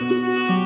Música